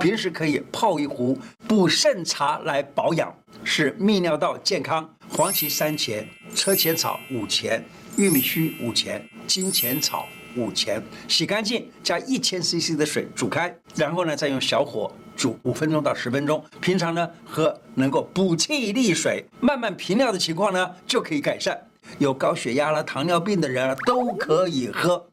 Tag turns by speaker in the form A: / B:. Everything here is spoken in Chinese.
A: 平时可以泡一壶补肾茶来保养，是泌尿道健康。黄芪三钱，车前草五钱，玉米须五钱，金钱草五钱，洗干净，加一千 CC 的水煮开，然后呢再用小火煮五分钟到十分钟。平常呢喝能够补气利水，慢慢频尿的情况呢就可以改善。有高血压了、糖尿病的人啊都可以喝。